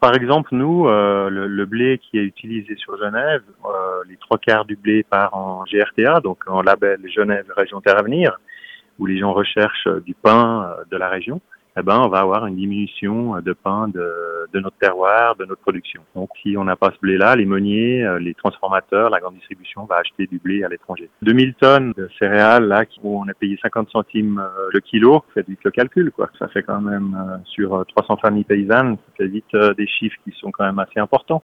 Par exemple, nous, euh, le, blé qui est utilisé sur Genève, euh, les trois quarts du blé part en GRTA, donc en label Genève Région Terre Avenir, où les gens recherchent du pain de la région eh ben, on va avoir une diminution de pain de, de, notre terroir, de notre production. Donc, si on n'a pas ce blé-là, les meuniers, euh, les transformateurs, la grande distribution va acheter du blé à l'étranger. 2000 tonnes de céréales, là, où on a payé 50 centimes euh, le kilo, faites vite le calcul, quoi. Ça fait quand même, euh, sur 300 familles paysannes, ça fait vite des chiffres qui sont quand même assez importants.